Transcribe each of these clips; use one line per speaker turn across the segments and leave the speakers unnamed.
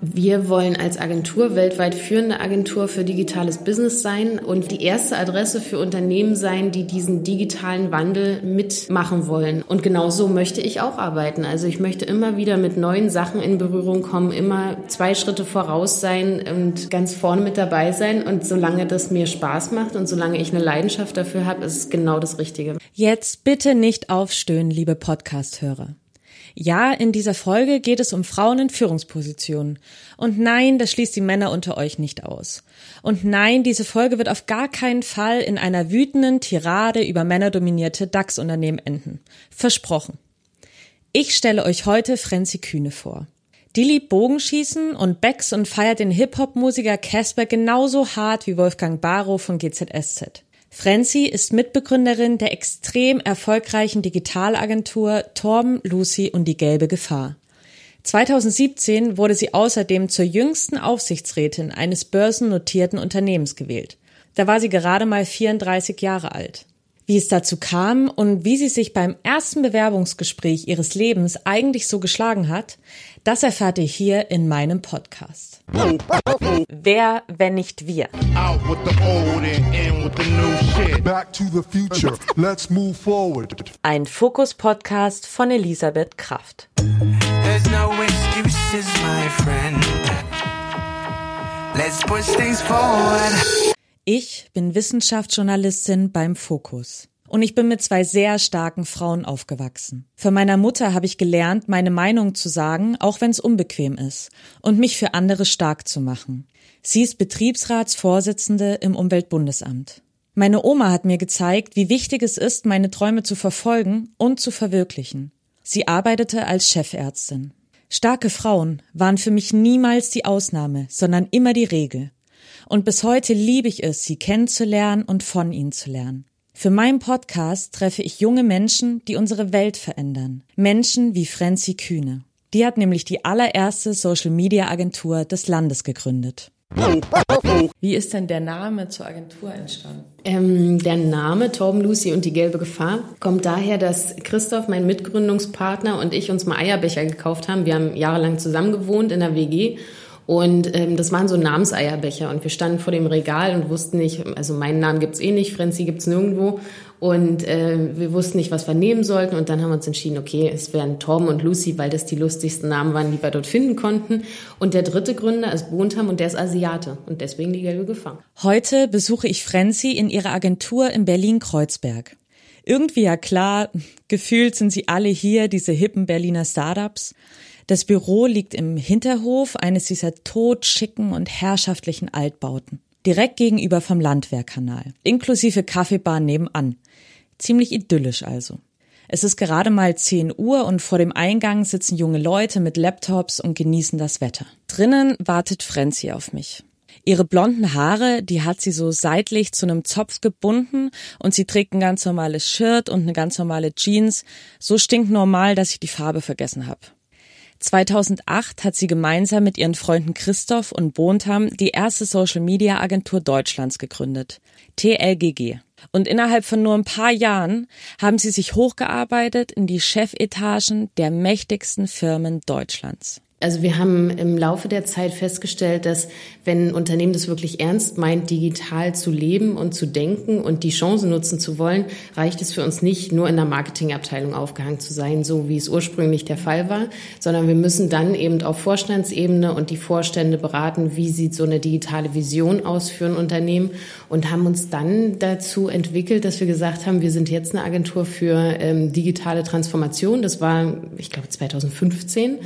Wir wollen als Agentur weltweit führende Agentur für digitales Business sein und die erste Adresse für Unternehmen sein, die diesen digitalen Wandel mitmachen wollen. Und genau so möchte ich auch arbeiten. Also ich möchte immer wieder mit neuen Sachen in Berührung kommen, immer zwei Schritte voraus sein und ganz vorne mit dabei sein. Und solange das mir Spaß macht und solange ich eine Leidenschaft dafür habe, ist es genau das Richtige.
Jetzt bitte nicht aufstöhnen, liebe Podcast-Hörer. Ja, in dieser Folge geht es um Frauen in Führungspositionen. Und nein, das schließt die Männer unter euch nicht aus. Und nein, diese Folge wird auf gar keinen Fall in einer wütenden Tirade über männerdominierte DAX-Unternehmen enden. Versprochen. Ich stelle euch heute Frenzy Kühne vor. Die liebt Bogenschießen und Becks und feiert den Hip-Hop-Musiker Casper genauso hart wie Wolfgang Barrow von GZSZ. Frenzy ist Mitbegründerin der extrem erfolgreichen Digitalagentur Torben, Lucy und die gelbe Gefahr. 2017 wurde sie außerdem zur jüngsten Aufsichtsrätin eines börsennotierten Unternehmens gewählt. Da war sie gerade mal 34 Jahre alt. Wie es dazu kam und wie sie sich beim ersten Bewerbungsgespräch ihres Lebens eigentlich so geschlagen hat, das erfahrt ihr hier in meinem Podcast. Wer, wenn nicht wir? Ein Fokus-Podcast von Elisabeth Kraft. No excuses, Let's push things forward. Ich bin Wissenschaftsjournalistin beim Fokus. Und ich bin mit zwei sehr starken Frauen aufgewachsen. Von meiner Mutter habe ich gelernt, meine Meinung zu sagen, auch wenn es unbequem ist, und mich für andere stark zu machen. Sie ist Betriebsratsvorsitzende im Umweltbundesamt. Meine Oma hat mir gezeigt, wie wichtig es ist, meine Träume zu verfolgen und zu verwirklichen. Sie arbeitete als Chefärztin. Starke Frauen waren für mich niemals die Ausnahme, sondern immer die Regel. Und bis heute liebe ich es, sie kennenzulernen und von ihnen zu lernen. Für meinen Podcast treffe ich junge Menschen, die unsere Welt verändern. Menschen wie Frenzy Kühne. Die hat nämlich die allererste Social Media Agentur des Landes gegründet. Wie ist denn der Name zur Agentur entstanden?
Ähm, der Name Torben Lucy und die gelbe Gefahr kommt daher, dass Christoph, mein Mitgründungspartner, und ich uns mal Eierbecher gekauft haben. Wir haben jahrelang zusammen gewohnt in der WG und ähm, das waren so Namenseierbecher und wir standen vor dem Regal und wussten nicht, also meinen Namen gibt's eh nicht, Frenzy gibt's nirgendwo. Und äh, wir wussten nicht, was wir nehmen sollten. Und dann haben wir uns entschieden, okay, es wären Torben und Lucy, weil das die lustigsten Namen waren, die wir dort finden konnten. Und der dritte Gründer ist Bontam und der ist Asiate und deswegen die gelbe Gefahr.
Heute besuche ich Frenzy in ihrer Agentur in Berlin-Kreuzberg. Irgendwie ja klar, gefühlt sind sie alle hier, diese hippen Berliner Startups. Das Büro liegt im Hinterhof eines dieser totschicken und herrschaftlichen Altbauten. Direkt gegenüber vom Landwehrkanal. Inklusive Kaffeebar nebenan. Ziemlich idyllisch also. Es ist gerade mal 10 Uhr und vor dem Eingang sitzen junge Leute mit Laptops und genießen das Wetter. Drinnen wartet Frenzy auf mich. Ihre blonden Haare, die hat sie so seitlich zu einem Zopf gebunden und sie trägt ein ganz normales Shirt und eine ganz normale Jeans. So stinknormal, dass ich die Farbe vergessen habe. 2008 hat sie gemeinsam mit ihren Freunden Christoph und Bontam die erste Social Media Agentur Deutschlands gegründet, TLGG. Und innerhalb von nur ein paar Jahren haben sie sich hochgearbeitet in die Chefetagen der mächtigsten Firmen Deutschlands.
Also wir haben im Laufe der Zeit festgestellt, dass wenn ein Unternehmen das wirklich ernst meint, digital zu leben und zu denken und die Chance nutzen zu wollen, reicht es für uns nicht, nur in der Marketingabteilung aufgehangen zu sein, so wie es ursprünglich der Fall war, sondern wir müssen dann eben auf Vorstandsebene und die Vorstände beraten, wie sieht so eine digitale Vision aus für ein Unternehmen und haben uns dann dazu entwickelt, dass wir gesagt haben, wir sind jetzt eine Agentur für ähm, digitale Transformation. Das war, ich glaube, 2015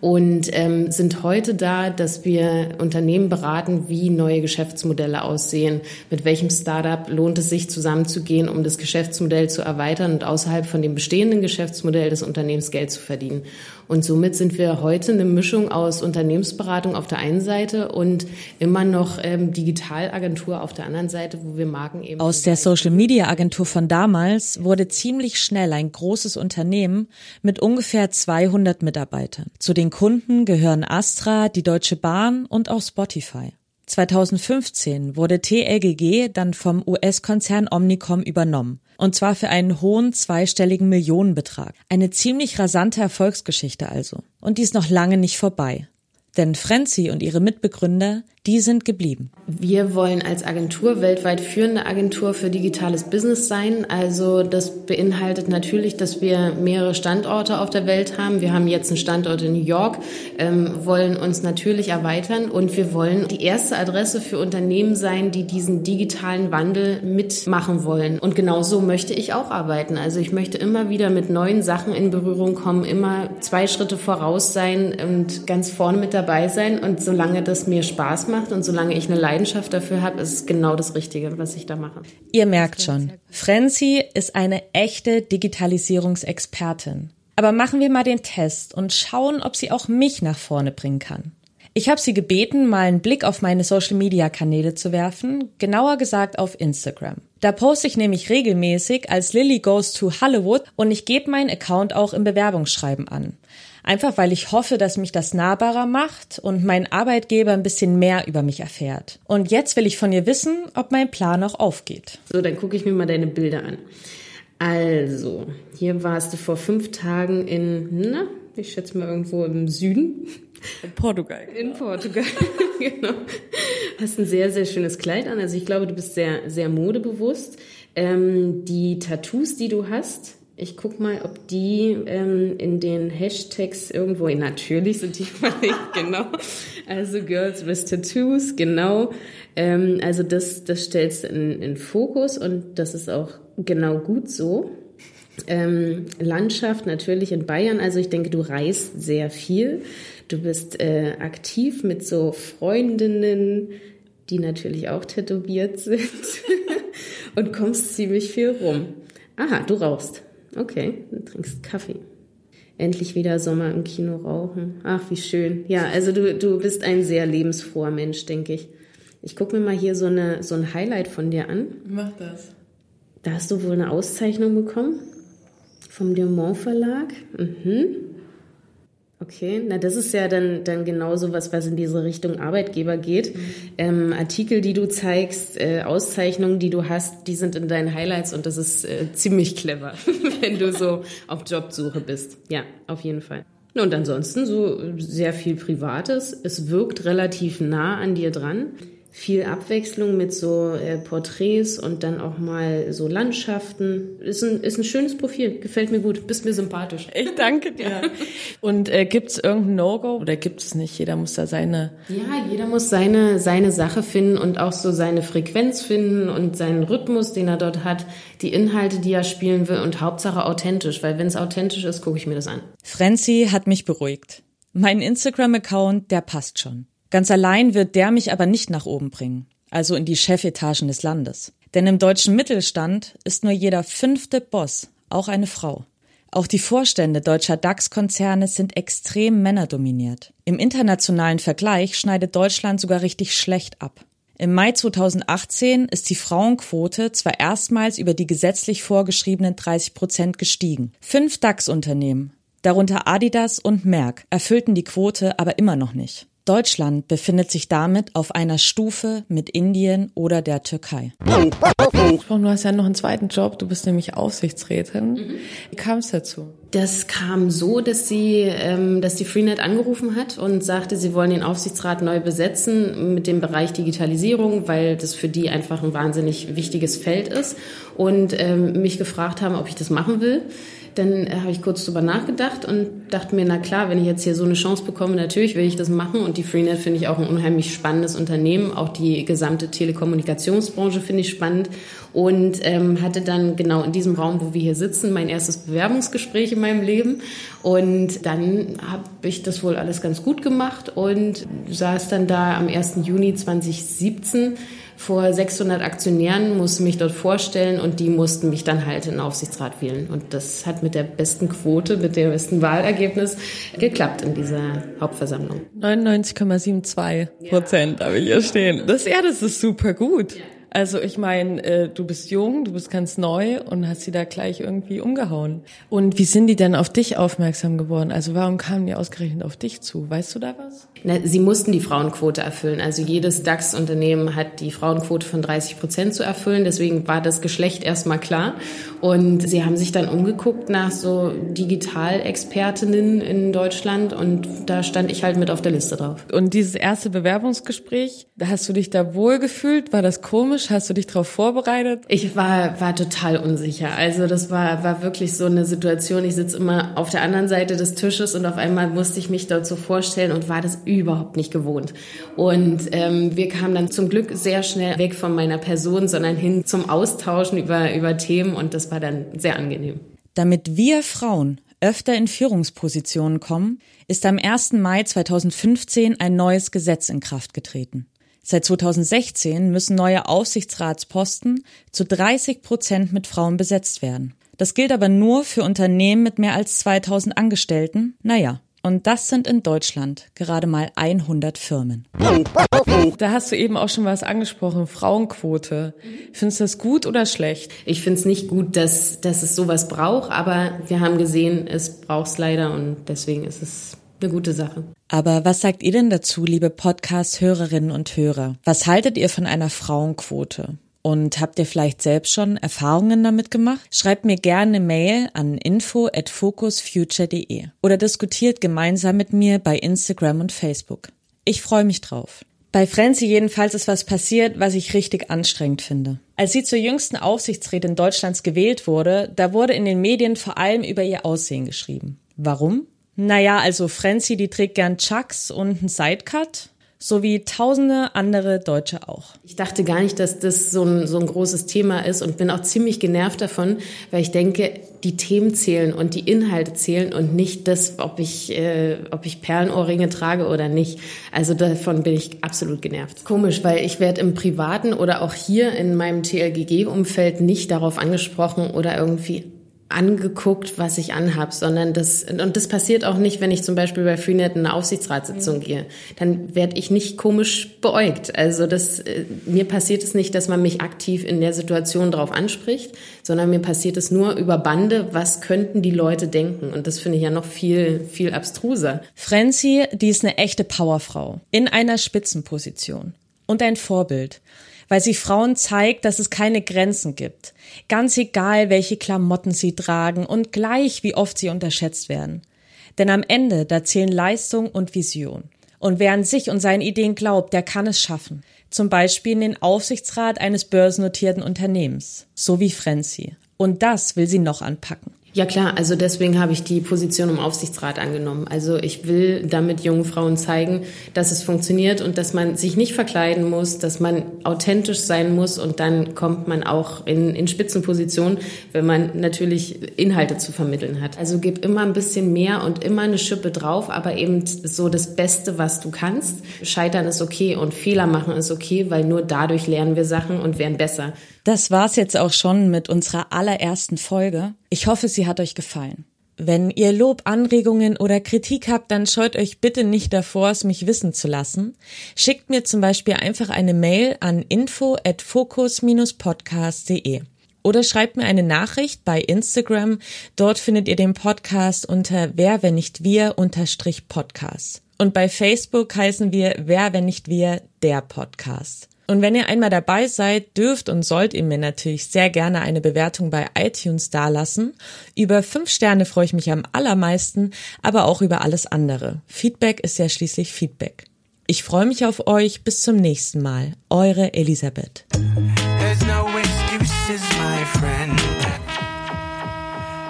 und ähm, sind heute da, dass wir Unternehmen beraten, wie neue Geschäftsmodelle aussehen, mit welchem Startup lohnt es sich zusammenzugehen, um das Geschäftsmodell zu erweitern und außerhalb von dem bestehenden Geschäftsmodell des Unternehmens Geld zu verdienen. Und somit sind wir heute eine Mischung aus Unternehmensberatung auf der einen Seite und immer noch ähm, Digitalagentur auf der anderen Seite, wo wir Marken eben.
Aus der Social Media Agentur von damals wurde ziemlich schnell ein großes Unternehmen mit ungefähr 200 Mitarbeitern. Zu den Kunden gehören Astra, die Deutsche Bahn und auch Spotify. 2015 wurde TLGG dann vom US-Konzern Omnicom übernommen. Und zwar für einen hohen zweistelligen Millionenbetrag. Eine ziemlich rasante Erfolgsgeschichte also. Und die ist noch lange nicht vorbei. Denn Frenzy und ihre Mitbegründer, die sind geblieben.
Wir wollen als Agentur weltweit führende Agentur für digitales Business sein. Also das beinhaltet natürlich, dass wir mehrere Standorte auf der Welt haben. Wir haben jetzt einen Standort in New York, ähm, wollen uns natürlich erweitern und wir wollen die erste Adresse für Unternehmen sein, die diesen digitalen Wandel mitmachen wollen. Und genau so möchte ich auch arbeiten. Also ich möchte immer wieder mit neuen Sachen in Berührung kommen, immer zwei Schritte voraus sein und ganz vorne mit dabei sein. Und solange das mir Spaß macht und solange ich eine Leidenschaft dafür habe, ist es genau das Richtige, was ich da mache.
Ihr merkt schon, Frenzy ist eine echte Digitalisierungsexpertin. Aber machen wir mal den Test und schauen, ob sie auch mich nach vorne bringen kann. Ich habe sie gebeten, mal einen Blick auf meine Social-Media-Kanäle zu werfen, genauer gesagt auf Instagram. Da poste ich nämlich regelmäßig als Lily Goes to Hollywood und ich gebe meinen Account auch im Bewerbungsschreiben an. Einfach weil ich hoffe, dass mich das nahbarer macht und mein Arbeitgeber ein bisschen mehr über mich erfährt. Und jetzt will ich von ihr wissen, ob mein Plan auch aufgeht.
So, dann gucke ich mir mal deine Bilder an. Also, hier warst du vor fünf Tagen in, na, ich schätze mal irgendwo im Süden.
In Portugal.
In Portugal, genau. Hast ein sehr, sehr schönes Kleid an. Also ich glaube, du bist sehr, sehr modebewusst. Ähm, die Tattoos, die du hast, ich guck mal, ob die ähm, in den Hashtags irgendwo, natürlich sind die verlinkt, genau. Also Girls with Tattoos, genau. Ähm, also das, das stellst du in, in Fokus und das ist auch genau gut so. Ähm, Landschaft natürlich in Bayern. Also ich denke, du reist sehr viel. Du bist äh, aktiv mit so Freundinnen, die natürlich auch tätowiert sind und kommst ziemlich viel rum. Aha, du rauchst. Okay, du trinkst Kaffee. Endlich wieder Sommer im Kino rauchen. Ach, wie schön. Ja, also du, du bist ein sehr lebensfroher Mensch, denke ich. Ich gucke mir mal hier so, eine, so ein Highlight von dir an.
Mach das.
Da hast du wohl eine Auszeichnung bekommen vom Diamant Verlag. Mhm. Okay, na das ist ja dann, dann genau so was, was in diese Richtung Arbeitgeber geht. Mhm. Ähm, Artikel, die du zeigst, äh, Auszeichnungen, die du hast, die sind in deinen Highlights und das ist äh, ziemlich clever, wenn du so auf Jobsuche bist. Ja, auf jeden Fall. Und ansonsten so sehr viel Privates. Es wirkt relativ nah an dir dran viel Abwechslung mit so äh, Porträts und dann auch mal so Landschaften. Ist ein, ist ein schönes Profil, gefällt mir gut, bist mir sympathisch.
Ich danke dir. Und äh, gibt es irgendein No-Go oder gibt es nicht? Jeder muss da seine...
Ja, jeder muss seine, seine Sache finden und auch so seine Frequenz finden und seinen Rhythmus, den er dort hat, die Inhalte, die er spielen will und Hauptsache authentisch, weil wenn es authentisch ist, gucke ich mir das an.
Frenzy hat mich beruhigt. Mein Instagram-Account, der passt schon. Ganz allein wird der mich aber nicht nach oben bringen, also in die Chefetagen des Landes. Denn im deutschen Mittelstand ist nur jeder fünfte Boss auch eine Frau. Auch die Vorstände deutscher DAX-Konzerne sind extrem männerdominiert. Im internationalen Vergleich schneidet Deutschland sogar richtig schlecht ab. Im Mai 2018 ist die Frauenquote zwar erstmals über die gesetzlich vorgeschriebenen 30 Prozent gestiegen. Fünf DAX-Unternehmen, darunter Adidas und Merck, erfüllten die Quote aber immer noch nicht. Deutschland befindet sich damit auf einer Stufe mit Indien oder der Türkei. Du hast ja noch einen zweiten Job, du bist nämlich Aufsichtsrätin. Wie kam es dazu?
Das kam so, dass sie, ähm, dass die Freenet angerufen hat und sagte, sie wollen den Aufsichtsrat neu besetzen mit dem Bereich Digitalisierung, weil das für die einfach ein wahnsinnig wichtiges Feld ist und ähm, mich gefragt haben, ob ich das machen will. Dann äh, habe ich kurz drüber nachgedacht und dachte mir, na klar, wenn ich jetzt hier so eine Chance bekomme, natürlich will ich das machen. Und die Freenet finde ich auch ein unheimlich spannendes Unternehmen. Auch die gesamte Telekommunikationsbranche finde ich spannend. Und ähm, hatte dann genau in diesem Raum, wo wir hier sitzen, mein erstes Bewerbungsgespräch in meinem Leben. Und dann habe ich das wohl alles ganz gut gemacht und saß dann da am 1. Juni 2017 vor 600 Aktionären, musste mich dort vorstellen und die mussten mich dann halt in den Aufsichtsrat wählen. Und das hat mit der besten Quote, mit dem besten Wahlergebnis geklappt in dieser Hauptversammlung.
99,72 Prozent ja. habe ich hier stehen. Das, ja, das ist super gut. Ja. Also ich meine, äh, du bist jung, du bist ganz neu und hast sie da gleich irgendwie umgehauen. Und wie sind die denn auf dich aufmerksam geworden? Also warum kamen die ausgerechnet auf dich zu? Weißt du da was?
Na, sie mussten die Frauenquote erfüllen. Also jedes DAX-Unternehmen hat die Frauenquote von 30 Prozent zu erfüllen. Deswegen war das Geschlecht erstmal klar. Und sie haben sich dann umgeguckt nach so Digitalexpertinnen in Deutschland und da stand ich halt mit auf der Liste drauf.
Und dieses erste Bewerbungsgespräch, hast du dich da wohl gefühlt? War das komisch? Hast du dich darauf vorbereitet?
Ich war, war total unsicher. Also das war, war wirklich so eine Situation. Ich sitze immer auf der anderen Seite des Tisches und auf einmal musste ich mich dort so vorstellen und war das überhaupt nicht gewohnt. Und ähm, wir kamen dann zum Glück sehr schnell weg von meiner Person, sondern hin zum Austauschen über, über Themen und das war dann sehr angenehm.
Damit wir Frauen öfter in Führungspositionen kommen, ist am 1. Mai 2015 ein neues Gesetz in Kraft getreten. Seit 2016 müssen neue Aufsichtsratsposten zu 30 Prozent mit Frauen besetzt werden. Das gilt aber nur für Unternehmen mit mehr als 2000 Angestellten. Naja, und das sind in Deutschland gerade mal 100 Firmen. Da hast du eben auch schon was angesprochen, Frauenquote. Findest du das gut oder schlecht?
Ich finde es nicht gut, dass, dass es sowas braucht, aber wir haben gesehen, es braucht es leider und deswegen ist es eine gute Sache.
Aber was sagt ihr denn dazu, liebe Podcast-Hörerinnen und Hörer? Was haltet ihr von einer Frauenquote? Und habt ihr vielleicht selbst schon Erfahrungen damit gemacht? Schreibt mir gerne eine Mail an info at focusfuture.de oder diskutiert gemeinsam mit mir bei Instagram und Facebook. Ich freue mich drauf. Bei Frenzy jedenfalls ist was passiert, was ich richtig anstrengend finde. Als sie zur jüngsten Aufsichtsrätin Deutschlands gewählt wurde, da wurde in den Medien vor allem über ihr Aussehen geschrieben. Warum? Naja, also Frenzy, die trägt gern Chucks und einen Sidecut so wie tausende andere Deutsche auch.
Ich dachte gar nicht, dass das so ein, so ein großes Thema ist und bin auch ziemlich genervt davon, weil ich denke, die Themen zählen und die Inhalte zählen und nicht das, ob ich, äh, ob ich Perlenohrringe trage oder nicht. Also davon bin ich absolut genervt. Komisch, weil ich werde im Privaten oder auch hier in meinem TLGG-Umfeld nicht darauf angesprochen oder irgendwie angeguckt, was ich anhab, sondern das und das passiert auch nicht, wenn ich zum Beispiel bei Freenet in eine Aufsichtsratssitzung mhm. gehe. Dann werde ich nicht komisch beäugt. Also das äh, mir passiert es nicht, dass man mich aktiv in der Situation darauf anspricht, sondern mir passiert es nur über Bande. Was könnten die Leute denken? Und das finde ich ja noch viel viel abstruser.
Frenzy, die ist eine echte Powerfrau in einer Spitzenposition und ein Vorbild weil sie Frauen zeigt, dass es keine Grenzen gibt. Ganz egal, welche Klamotten sie tragen und gleich wie oft sie unterschätzt werden. Denn am Ende, da zählen Leistung und Vision. Und wer an sich und seinen Ideen glaubt, der kann es schaffen. Zum Beispiel in den Aufsichtsrat eines börsennotierten Unternehmens. So wie Frenzy. Und das will sie noch anpacken.
Ja klar, also deswegen habe ich die Position im Aufsichtsrat angenommen. Also ich will damit jungen Frauen zeigen, dass es funktioniert und dass man sich nicht verkleiden muss, dass man authentisch sein muss und dann kommt man auch in, in Spitzenpositionen, wenn man natürlich Inhalte zu vermitteln hat. Also gib immer ein bisschen mehr und immer eine Schippe drauf, aber eben so das Beste, was du kannst. Scheitern ist okay und Fehler machen ist okay, weil nur dadurch lernen wir Sachen und werden besser.
Das war's jetzt auch schon mit unserer allerersten Folge. Ich hoffe, sie hat euch gefallen. Wenn ihr Lob, Anregungen oder Kritik habt, dann scheut euch bitte nicht davor, es mich wissen zu lassen. Schickt mir zum Beispiel einfach eine Mail an info at focus-podcast.de oder schreibt mir eine Nachricht bei Instagram. Dort findet ihr den Podcast unter Wer, wenn nicht wir, unterstrich Podcast. Und bei Facebook heißen wir Wer, wenn nicht wir, der Podcast. Und wenn ihr einmal dabei seid, dürft und sollt ihr mir natürlich sehr gerne eine Bewertung bei iTunes dalassen. Über fünf Sterne freue ich mich am allermeisten, aber auch über alles andere. Feedback ist ja schließlich Feedback. Ich freue mich auf euch. Bis zum nächsten Mal. Eure Elisabeth.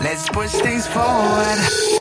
Let's push things forward.